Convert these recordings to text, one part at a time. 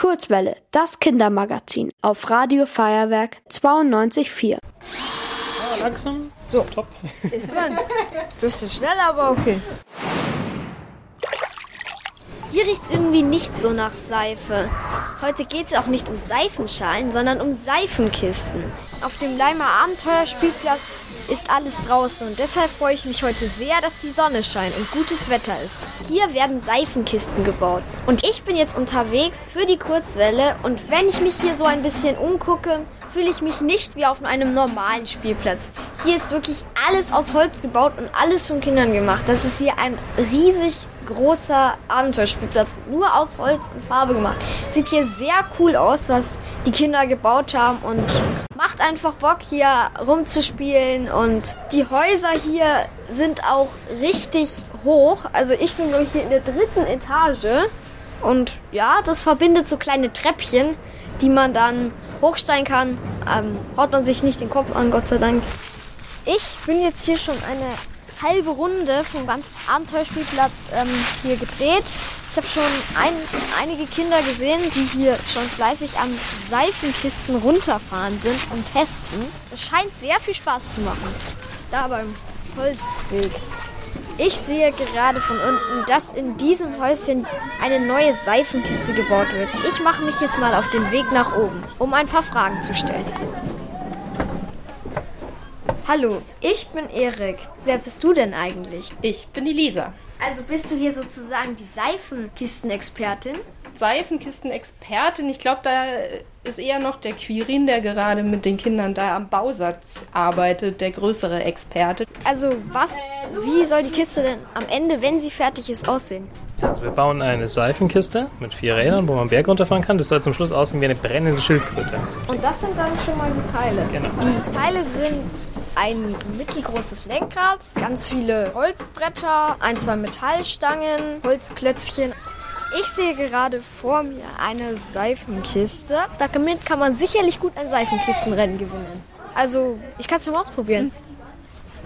Kurzwelle, das Kindermagazin auf Radio Feuerwerk 92.4. Ja, langsam. So. Top. Ist dran. Bisschen schnell, aber okay. Hier riecht's irgendwie nicht so nach Seife. Heute geht's auch nicht um Seifenschalen, sondern um Seifenkisten. Auf dem Leimer Abenteuerspielplatz ist alles draußen und deshalb freue ich mich heute sehr, dass die Sonne scheint und gutes Wetter ist. Hier werden Seifenkisten gebaut. Und ich bin jetzt unterwegs für die Kurzwelle und wenn ich mich hier so ein bisschen umgucke, fühle ich mich nicht wie auf einem normalen Spielplatz. Hier ist wirklich alles aus Holz gebaut und alles von Kindern gemacht. Das ist hier ein riesig großer Abenteuerspielplatz, nur aus Holz und Farbe gemacht. Sieht hier sehr cool aus, was die Kinder gebaut haben und macht einfach Bock hier rumzuspielen und die Häuser hier sind auch richtig hoch. Also ich bin ich hier in der dritten Etage und ja, das verbindet so kleine Treppchen, die man dann hochsteigen kann. Ähm, haut man sich nicht den Kopf an, Gott sei Dank. Ich bin jetzt hier schon eine halbe Runde vom ganzen Abenteuerspielplatz ähm, hier gedreht. Ich habe schon ein, einige Kinder gesehen, die hier schon fleißig am Seifenkisten runterfahren sind und testen. Es scheint sehr viel Spaß zu machen. Da beim Holzweg. Ich sehe gerade von unten, dass in diesem Häuschen eine neue Seifenkiste gebaut wird. Ich mache mich jetzt mal auf den Weg nach oben, um ein paar Fragen zu stellen. Hallo, ich bin Erik. Wer bist du denn eigentlich? Ich bin die Lisa. Also bist du hier sozusagen die Seifenkistenexpertin? Seifenkistenexpertin. Ich glaube, da ist eher noch der Quirin, der gerade mit den Kindern da am Bausatz arbeitet, der größere Experte. Also was, wie soll die Kiste denn am Ende, wenn sie fertig ist, aussehen? Also wir bauen eine Seifenkiste mit vier Rädern, wo man Berg runterfahren kann. Das soll zum Schluss aussehen wie eine brennende Schildkröte. Und das sind dann schon mal die Teile. Genau. Die Teile sind ein mittelgroßes Lenkrad, ganz viele Holzbretter, ein, zwei Metallstangen, Holzklötzchen. Ich sehe gerade vor mir eine Seifenkiste. Damit kann man sicherlich gut ein Seifenkistenrennen gewinnen. Also, ich kann es mal ausprobieren.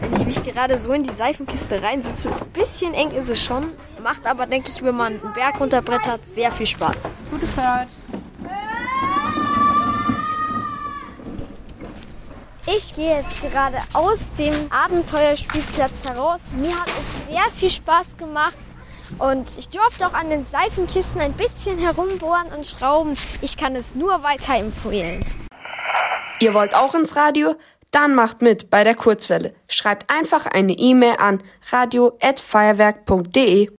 Wenn ich mich gerade so in die Seifenkiste reinsitze, ein bisschen eng ist es schon, macht aber, denke ich, wenn man einen Berg runterbrettert, sehr viel Spaß. Gute Fahrt. Ich gehe jetzt gerade aus dem Abenteuerspielplatz heraus. Mir hat es sehr viel Spaß gemacht. Und ich durfte auch an den Seifenkisten ein bisschen herumbohren und schrauben. Ich kann es nur weiterempfehlen. Ihr wollt auch ins Radio? Dann macht mit bei der Kurzwelle. Schreibt einfach eine E-Mail an radio@feuerwerk.de.